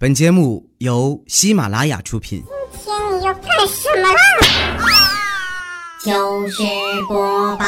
本节目由喜马拉雅出品。今天你要干什么啦？糗事播报。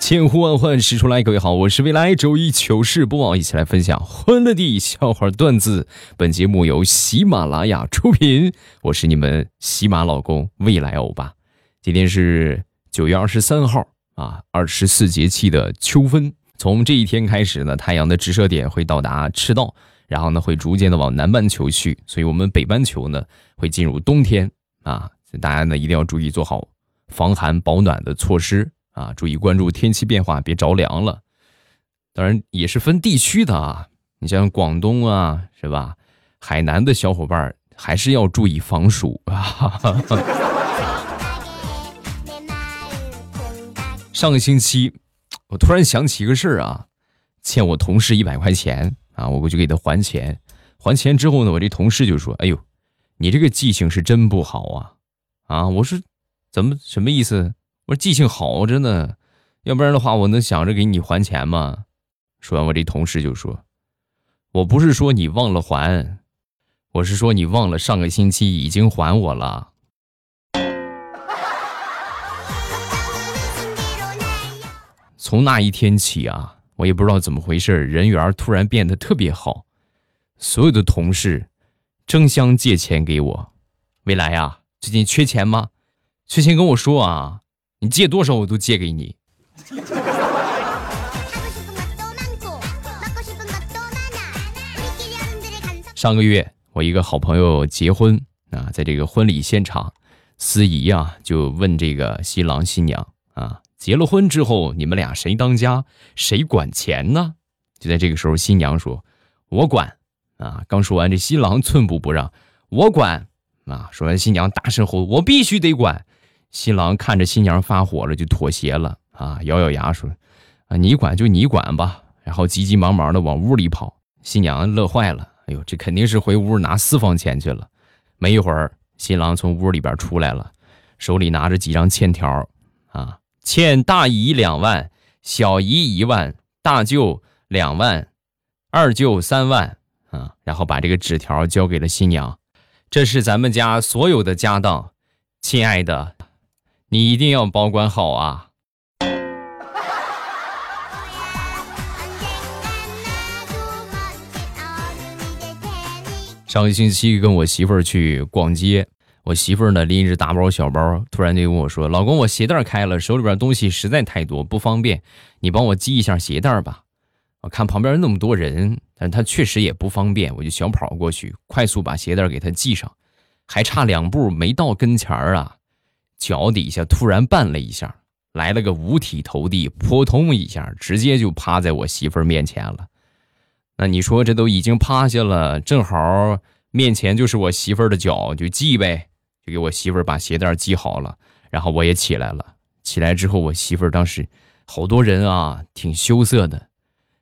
千呼万唤始出来，各位好，我是未来周一糗事播报，一起来分享欢乐的笑话段子。本节目由喜马拉雅出品，我是你们喜马老公未来欧巴。今天是九月二十三号啊，二十四节气的秋分。从这一天开始呢，太阳的直射点会到达赤道，然后呢会逐渐的往南半球去，所以我们北半球呢会进入冬天啊。大家呢一定要注意做好防寒保暖的措施啊，注意关注天气变化，别着凉了。当然也是分地区的啊，你像广东啊，是吧？海南的小伙伴还是要注意防暑啊。上个星期，我突然想起一个事儿啊，欠我同事一百块钱啊，我过去给他还钱。还钱之后呢，我这同事就说：“哎呦，你这个记性是真不好啊！”啊，我说：“怎么什么意思？”我说：“记性好着呢，要不然的话，我能想着给你还钱吗？”说完，我这同事就说：“我不是说你忘了还，我是说你忘了上个星期已经还我了。”从那一天起啊，我也不知道怎么回事，人缘突然变得特别好，所有的同事争相借钱给我。未来呀，最近缺钱吗？缺钱跟我说啊，你借多少我都借给你。上个月我一个好朋友结婚啊，在这个婚礼现场，司仪啊就问这个新郎新娘啊。结了婚之后，你们俩谁当家，谁管钱呢？就在这个时候，新娘说：“我管。”啊，刚说完，这新郎寸步不让：“我管。”啊，说完，新娘大声吼：“我必须得管！”新郎看着新娘发火了，就妥协了。啊，咬咬牙说：“啊，你管就你管吧。”然后急急忙忙的往屋里跑。新娘乐坏了：“哎呦，这肯定是回屋拿私房钱去了。”没一会儿，新郎从屋里边出来了，手里拿着几张欠条。啊。欠大姨两万，小姨一万，大舅两万，二舅三万啊！然后把这个纸条交给了新娘，这是咱们家所有的家当，亲爱的，你一定要保管好啊！上个星期跟我媳妇儿去逛街。我媳妇儿呢拎着大包小包，突然就跟我说：“老公，我鞋带开了，手里边东西实在太多，不方便，你帮我系一下鞋带吧。”我看旁边那么多人，但他确实也不方便，我就小跑过去，快速把鞋带给他系上。还差两步没到跟前儿啊，脚底下突然绊了一下，来了个五体投地，扑通一下，直接就趴在我媳妇儿面前了。那你说这都已经趴下了，正好面前就是我媳妇儿的脚，就系呗。就给我媳妇儿把鞋带系好了，然后我也起来了。起来之后，我媳妇儿当时好多人啊，挺羞涩的。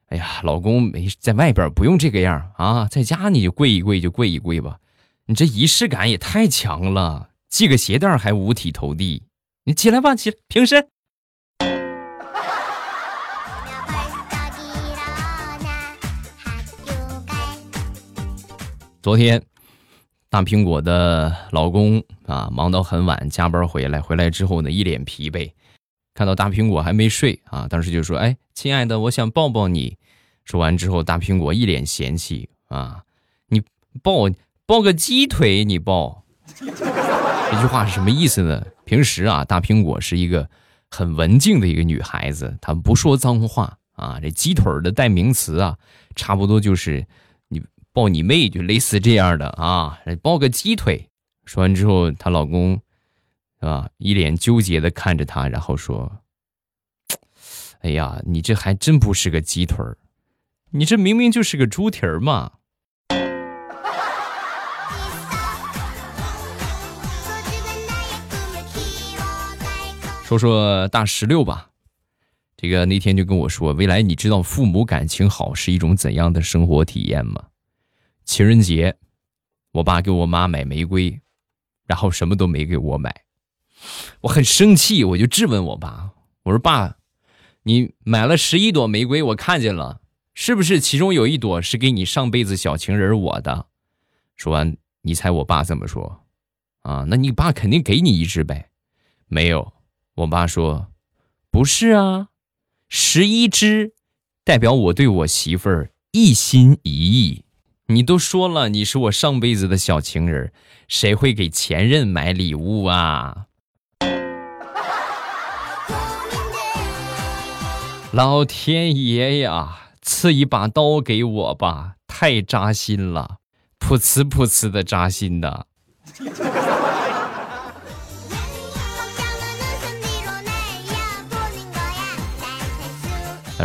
哎呀，老公没在外边不用这个样啊，在家你就跪一跪就跪一跪吧。你这仪式感也太强了，系个鞋带还五体投地。你起来吧，起平身。昨天。大苹果的老公啊，忙到很晚，加班回来，回来之后呢，一脸疲惫。看到大苹果还没睡啊，当时就说：“哎，亲爱的，我想抱抱你。”说完之后，大苹果一脸嫌弃啊：“你抱抱个鸡腿，你抱。”这句话是什么意思呢？平时啊，大苹果是一个很文静的一个女孩子，她不说脏话啊。这鸡腿的代名词啊，差不多就是。抱你妹，就类似这样的啊！抱个鸡腿。说完之后，她老公，是吧？一脸纠结的看着她，然后说：“哎呀，你这还真不是个鸡腿儿，你这明明就是个猪蹄儿嘛！” 说说大石榴吧，这个那天就跟我说：“未来，你知道父母感情好是一种怎样的生活体验吗？”情人节，我爸给我妈买玫瑰，然后什么都没给我买，我很生气，我就质问我爸：“我说爸，你买了十一朵玫瑰，我看见了，是不是其中有一朵是给你上辈子小情人我的？说完，你猜我爸怎么说？啊，那你爸肯定给你一支呗？没有，我爸说，不是啊，十一支，代表我对我媳妇儿一心一意。你都说了，你是我上辈子的小情人，谁会给前任买礼物啊？老天爷呀，赐一把刀给我吧，太扎心了，噗呲噗呲的扎心的。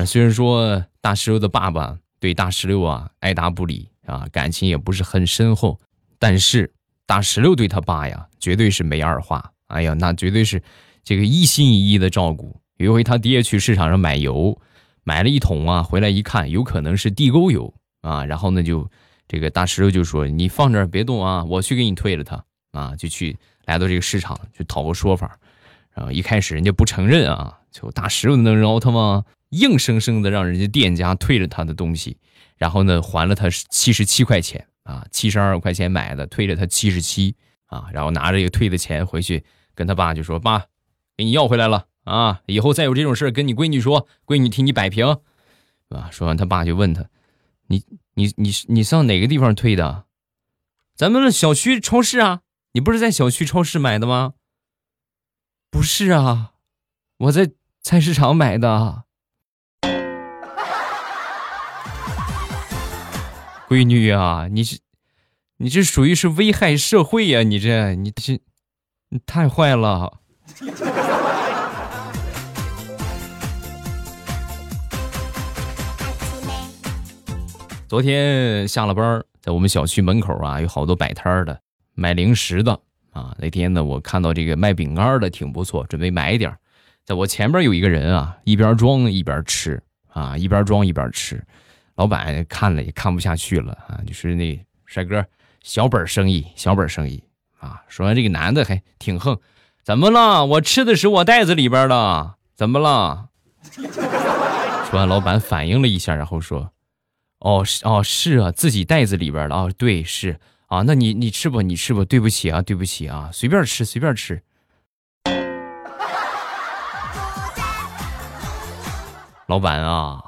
虽然说大石榴的爸爸对大石榴啊爱答不理啊，感情也不是很深厚，但是大石榴对他爸呀，绝对是没二话。哎呀，那绝对是这个一心一意的照顾。有一回，他爹去市场上买油，买了一桶啊，回来一看，有可能是地沟油啊。然后呢，就这个大石榴就说：“你放这儿别动啊，我去给你退了它啊。”就去来到这个市场去讨个说法。然后一开始人家不承认啊，就大石榴能饶他吗？硬生生的让人家店家退了他的东西，然后呢还了他七十七块钱啊，七十二块钱买的，退了他七十七啊。然后拿着这个退的钱回去跟他爸就说：“爸，给你要回来了。”啊！以后再有这种事跟你闺女说，闺女替你摆平，啊！说完，他爸就问他：“你、你、你、你上哪个地方退的？咱们的小区超市啊？你不是在小区超市买的吗？”“不是啊，我在菜市场买的。”闺女啊，你这、你这属于是危害社会呀！你这、你这、你太坏了！昨天下了班，在我们小区门口啊，有好多摆摊的卖零食的啊。那天呢，我看到这个卖饼干的挺不错，准备买一点。在我前边有一个人啊，一边装一边吃啊，一边装一边吃。老板看了也看不下去了啊，就是那帅哥，小本生意，小本生意啊。说完这个男的还挺横，怎么了？我吃的是我袋子里边的，怎么了？说完，老板反应了一下，然后说。哦是哦是啊，自己袋子里边的啊，对是啊，那你你吃吧，你吃吧，对不起啊，对不起啊，随便吃随便吃。老板啊，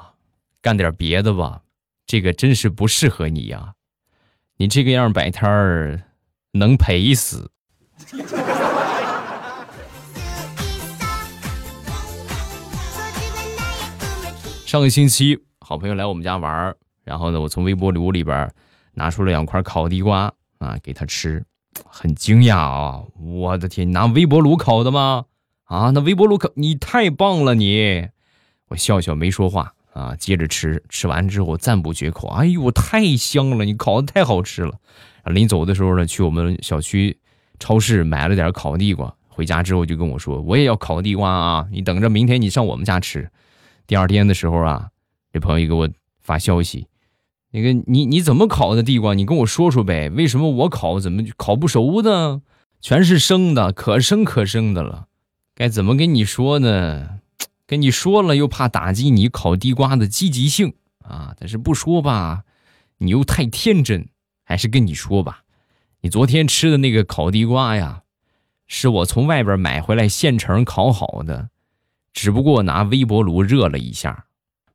干点别的吧，这个真是不适合你呀，你这个样摆摊儿能赔死。上个星期，好朋友来我们家玩儿。然后呢，我从微波炉里边拿出了两块烤地瓜啊，给他吃，很惊讶啊！我的天，拿微波炉烤的吗？啊，那微波炉烤，你太棒了你！我笑笑没说话啊，接着吃，吃完之后赞不绝口，哎呦，太香了，你烤的太好吃了。临走的时候呢，去我们小区超市买了点烤地瓜，回家之后就跟我说，我也要烤地瓜啊，你等着，明天你上我们家吃。第二天的时候啊，这朋友给我发消息。那个你你怎么烤的地瓜？你跟我说说呗。为什么我烤怎么烤不熟呢？全是生的，可生可生的了。该怎么跟你说呢？跟你说了又怕打击你烤地瓜的积极性啊。但是不说吧，你又太天真。还是跟你说吧，你昨天吃的那个烤地瓜呀，是我从外边买回来现成烤好的，只不过拿微波炉热了一下。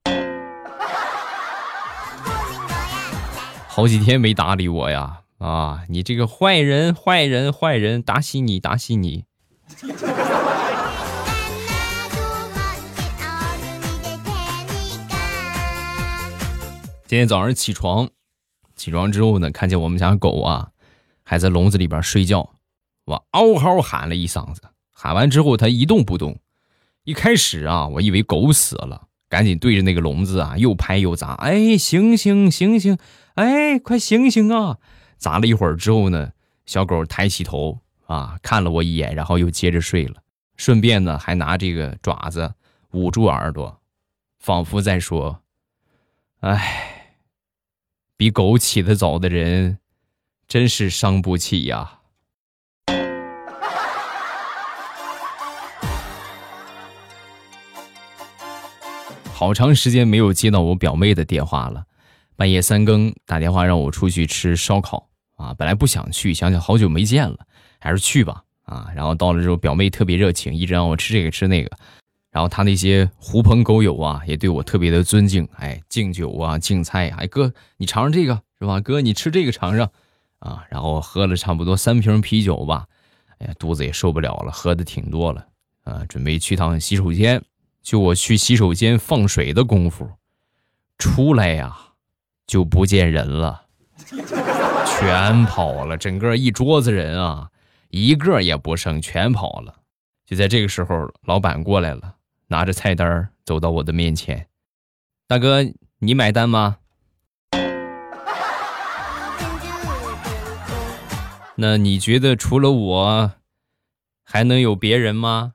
好几天没搭理我呀！啊，你这个坏人，坏人，坏人，打死你，打死你！今天早上起床，起床之后呢，看见我们家狗啊，还在笼子里边睡觉，我嗷嗷喊了一嗓子，喊完之后它一动不动。一开始啊，我以为狗死了，赶紧对着那个笼子啊又拍又砸，哎，醒醒，醒醒！哎，快醒醒啊！砸了一会儿之后呢，小狗抬起头啊，看了我一眼，然后又接着睡了。顺便呢，还拿这个爪子捂住耳朵，仿佛在说：“哎，比狗起得早的人，真是伤不起呀。”好长时间没有接到我表妹的电话了，半夜三更打电话让我出去吃烧烤啊！本来不想去，想想好久没见了，还是去吧啊！然后到了之后，表妹特别热情，一直让我吃这个吃那个，然后他那些狐朋狗友啊，也对我特别的尊敬，哎，敬酒啊，敬菜，哎哥，你尝尝这个是吧？哥，你吃这个尝尝啊！然后喝了差不多三瓶啤酒吧，哎呀，肚子也受不了了，喝的挺多了。啊，准备去趟洗手间，就我去洗手间放水的功夫，出来呀，就不见人了，全跑了，整个一桌子人啊，一个也不剩，全跑了。就在这个时候，老板过来了，拿着菜单走到我的面前，大哥，你买单吗？那你觉得除了我，还能有别人吗？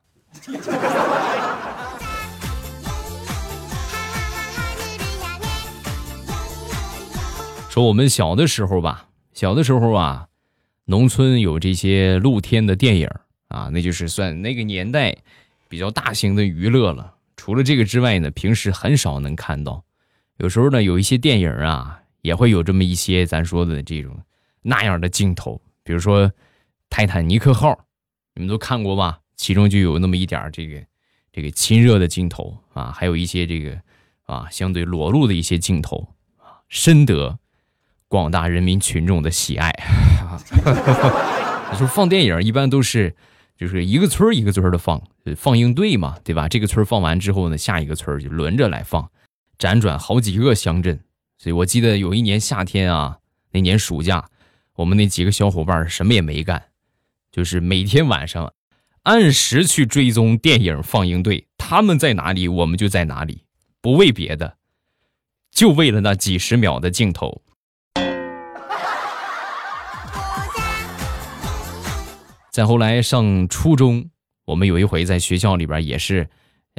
说我们小的时候吧，小的时候啊，农村有这些露天的电影啊，那就是算那个年代比较大型的娱乐了。除了这个之外呢，平时很少能看到。有时候呢，有一些电影啊，也会有这么一些咱说的这种那样的镜头，比如说《泰坦尼克号》，你们都看过吧？其中就有那么一点这个，这个亲热的镜头啊，还有一些这个啊相对裸露的一些镜头啊，深得广大人民群众的喜爱。你说放电影一般都是就是一个村一个村的放，放映队嘛，对吧？这个村放完之后呢，下一个村就轮着来放，辗转好几个乡镇。所以我记得有一年夏天啊，那年暑假，我们那几个小伙伴什么也没干，就是每天晚上。按时去追踪电影放映队，他们在哪里，我们就在哪里，不为别的，就为了那几十秒的镜头。再后来上初中，我们有一回在学校里边也是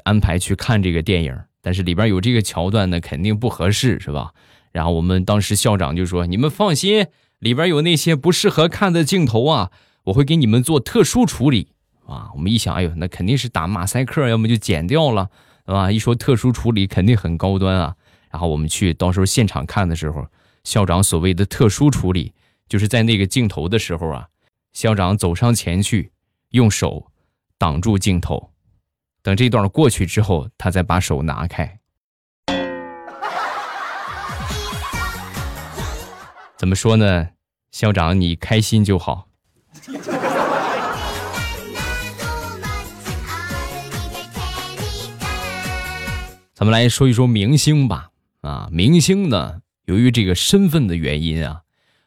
安排去看这个电影，但是里边有这个桥段呢，肯定不合适，是吧？然后我们当时校长就说：“你们放心，里边有那些不适合看的镜头啊，我会给你们做特殊处理。”啊，我们一想，哎呦，那肯定是打马赛克，要么就剪掉了，对吧？一说特殊处理，肯定很高端啊。然后我们去，到时候现场看的时候，校长所谓的特殊处理，就是在那个镜头的时候啊，校长走上前去，用手挡住镜头，等这段过去之后，他再把手拿开。怎么说呢？校长，你开心就好。咱们来说一说明星吧。啊，明星呢，由于这个身份的原因啊，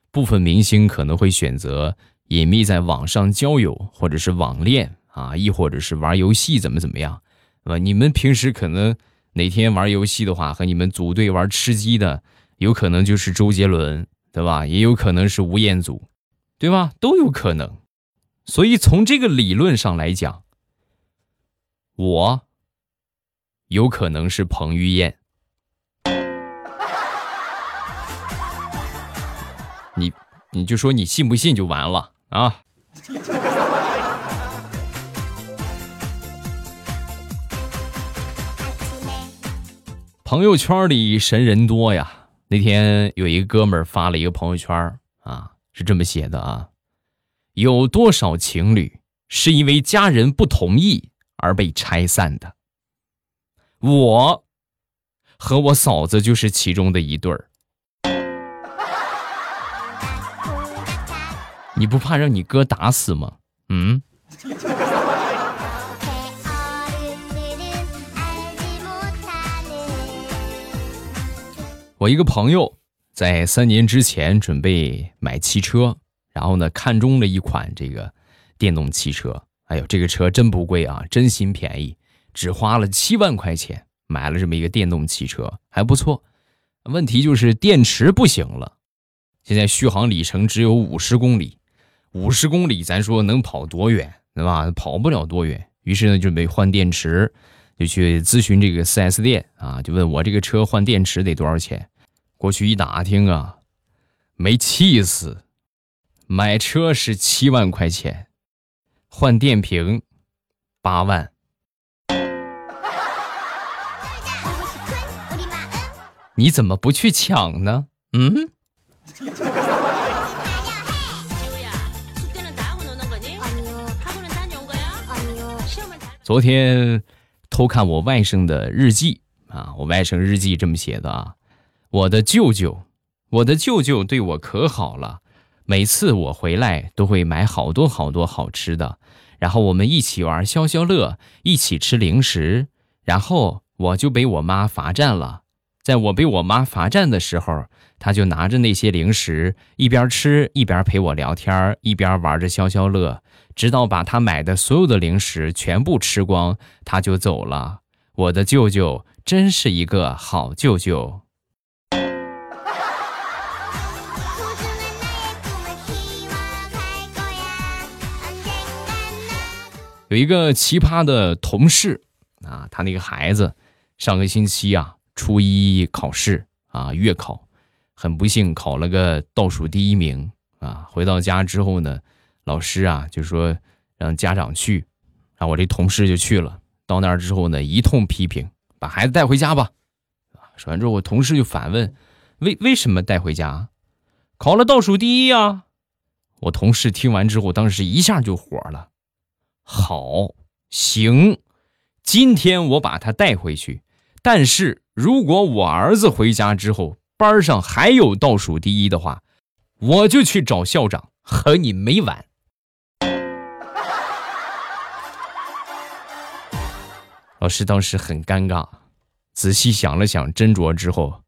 部分明星可能会选择隐秘在网上交友，或者是网恋啊，亦或者是玩游戏，怎么怎么样，对吧？你们平时可能哪天玩游戏的话，和你们组队玩吃鸡的，有可能就是周杰伦，对吧？也有可能是吴彦祖，对吧？都有可能。所以从这个理论上来讲，我。有可能是彭于晏，你你就说你信不信就完了啊！朋友圈里神人多呀。那天有一个哥们儿发了一个朋友圈啊，是这么写的啊：有多少情侣是因为家人不同意而被拆散的？我和我嫂子就是其中的一对儿，你不怕让你哥打死吗？嗯。我一个朋友在三年之前准备买汽车，然后呢看中了一款这个电动汽车，哎呦，这个车真不贵啊，真心便宜。只花了七万块钱买了这么一个电动汽车，还不错。问题就是电池不行了，现在续航里程只有五十公里，五十公里咱说能跑多远，对吧？跑不了多远。于是呢，准备换电池，就去咨询这个 4S 店啊，就问我这个车换电池得多少钱。过去一打听啊，没气死，买车是七万块钱，换电瓶八万。你怎么不去抢呢？嗯？昨天偷看我外甥的日记啊，我外甥日记这么写的啊，我的舅舅，我的舅舅对我可好了，每次我回来都会买好多好多好吃的，然后我们一起玩消消乐，一起吃零食，然后我就被我妈罚站了。在我被我妈罚站的时候，他就拿着那些零食，一边吃一边陪我聊天，一边玩着消消乐。直到把他买的所有的零食全部吃光，他就走了。我的舅舅真是一个好舅舅。有一个奇葩的同事啊，他那个孩子上个星期啊，初一考试啊，月考，很不幸考了个倒数第一名啊。回到家之后呢。老师啊，就说让家长去，然后我这同事就去了。到那儿之后呢，一通批评，把孩子带回家吧。说完之后，我同事就反问：为为什么带回家？考了倒数第一呀！我同事听完之后，当时一下就火了。好，行，今天我把他带回去。但是如果我儿子回家之后，班上还有倒数第一的话，我就去找校长，和你没完。老师当时很尴尬，仔细想了想，斟酌之后，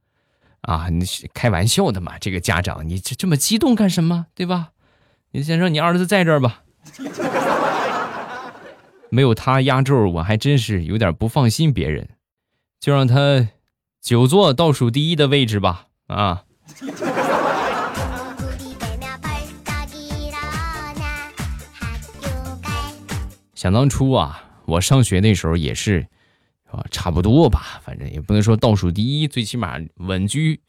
啊，你开玩笑的嘛？这个家长，你这这么激动干什么？对吧？你先让你儿子在这儿吧，没有他压轴，我还真是有点不放心别人，就让他久坐倒数第一的位置吧。啊。想当初啊。我上学那时候也是，啊，差不多吧，反正也不能说倒数第一，最起码稳居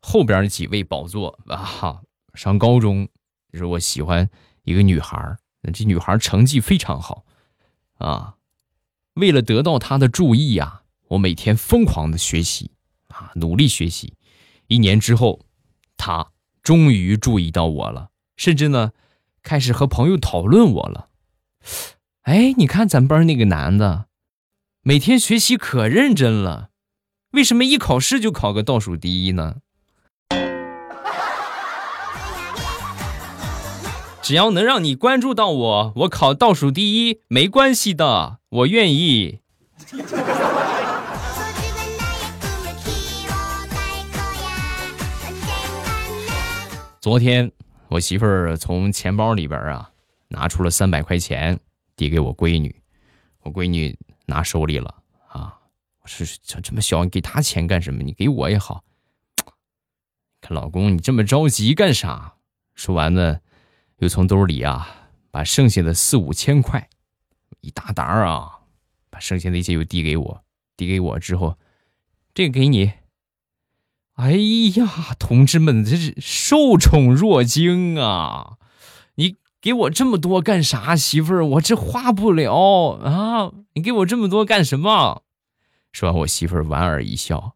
后边几位宝座啊。上高中，就是我喜欢一个女孩那这女孩成绩非常好，啊，为了得到她的注意呀，我每天疯狂的学习啊，努力学习。一年之后，她终于注意到我了，甚至呢，开始和朋友讨论我了。哎，你看咱班那个男的，每天学习可认真了，为什么一考试就考个倒数第一呢？只要能让你关注到我，我考倒数第一没关系的，我愿意。昨天我媳妇儿从钱包里边啊拿出了三百块钱。递给我闺女，我闺女拿手里了啊！我说这这么小，你给她钱干什么？你给我也好。看老公，你这么着急干啥？说完呢，又从兜里啊把剩下的四五千块，一大沓啊，把剩下的那些又递给我。递给我之后，这个给你。哎呀，同志们，这是受宠若惊啊！你。给我这么多干啥，媳妇儿？我这花不了啊！你给我这么多干什么？说完，我媳妇儿莞尔一笑，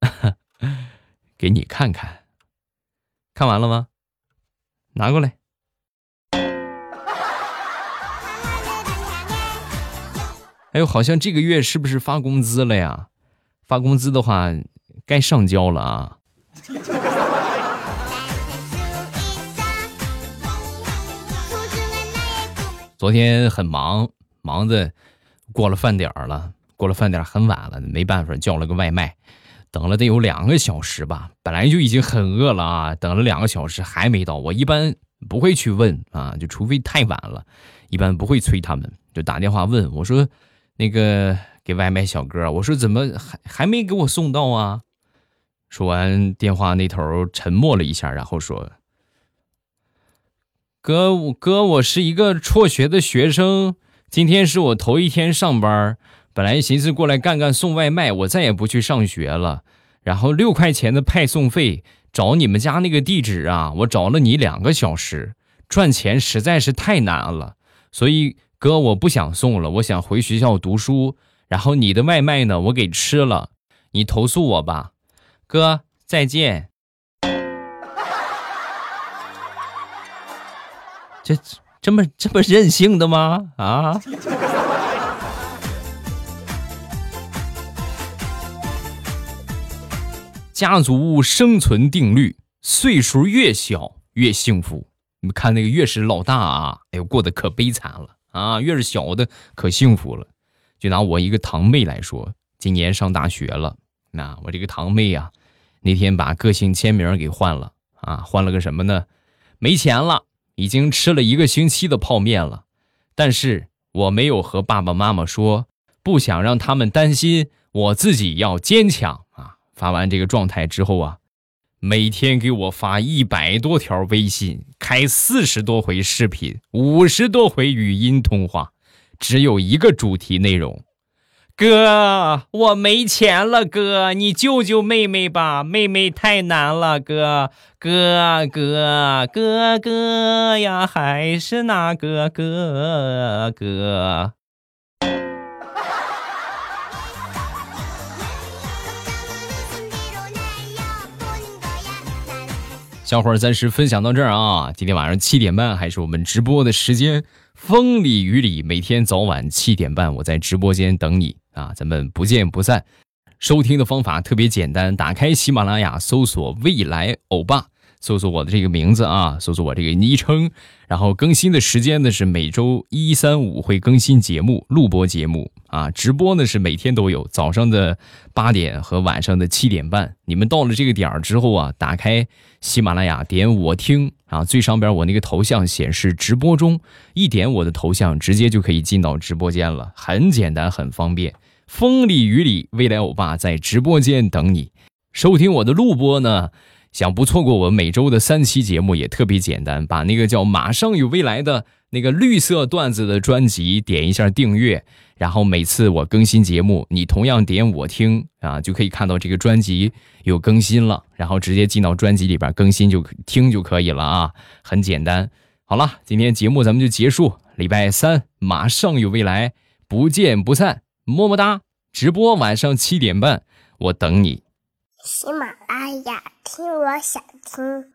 给你看看。看完了吗？拿过来。哎呦，好像这个月是不是发工资了呀？发工资的话，该上交了啊。昨天很忙，忙的过了饭点了，过了饭点很晚了，没办法叫了个外卖，等了得有两个小时吧，本来就已经很饿了啊，等了两个小时还没到，我一般不会去问啊，就除非太晚了，一般不会催他们，就打电话问我说，那个给外卖小哥，我说怎么还还没给我送到啊？说完电话那头沉默了一下，然后说。哥，哥，我是一个辍学的学生，今天是我头一天上班，本来寻思过来干干送外卖，我再也不去上学了。然后六块钱的派送费，找你们家那个地址啊，我找了你两个小时，赚钱实在是太难了，所以哥，我不想送了，我想回学校读书。然后你的外卖呢，我给吃了，你投诉我吧。哥再见。这这么这么任性的吗？啊！家族生存定律：岁数越小越幸福。你们看那个越是老大啊，哎呦过得可悲惨了啊！越是小的可幸福了。就拿我一个堂妹来说，今年上大学了。那我这个堂妹啊，那天把个性签名给换了啊，换了个什么呢？没钱了，已经吃了一个星期的泡面了。但是我没有和爸爸妈妈说，不想让他们担心，我自己要坚强啊。发完这个状态之后啊，每天给我发一百多条微信，开四十多回视频，五十多回语音通话，只有一个主题内容：哥，我没钱了，哥，你救救妹妹吧，妹妹太难了，哥，哥，哥，哥哥呀，还是那个哥哥。小伙儿暂时分享到这儿啊！今天晚上七点半还是我们直播的时间，风里雨里，每天早晚七点半，我在直播间等你啊！咱们不见不散。收听的方法特别简单，打开喜马拉雅，搜索“未来欧巴”。搜索我的这个名字啊，搜索我这个昵称，然后更新的时间呢是每周一、三、五会更新节目，录播节目啊，直播呢是每天都有，早上的八点和晚上的七点半。你们到了这个点儿之后啊，打开喜马拉雅，点我听啊，最上边我那个头像显示直播中，一点我的头像，直接就可以进到直播间了，很简单，很方便。风里雨里，未来欧巴在直播间等你，收听我的录播呢。想不错过我每周的三期节目也特别简单，把那个叫“马上有未来”的那个绿色段子的专辑点一下订阅，然后每次我更新节目，你同样点我听啊，就可以看到这个专辑有更新了，然后直接进到专辑里边更新就听就可以了啊，很简单。好了，今天节目咱们就结束，礼拜三马上有未来，不见不散，么么哒！直播晚上七点半，我等你。喜马拉雅，听我想听。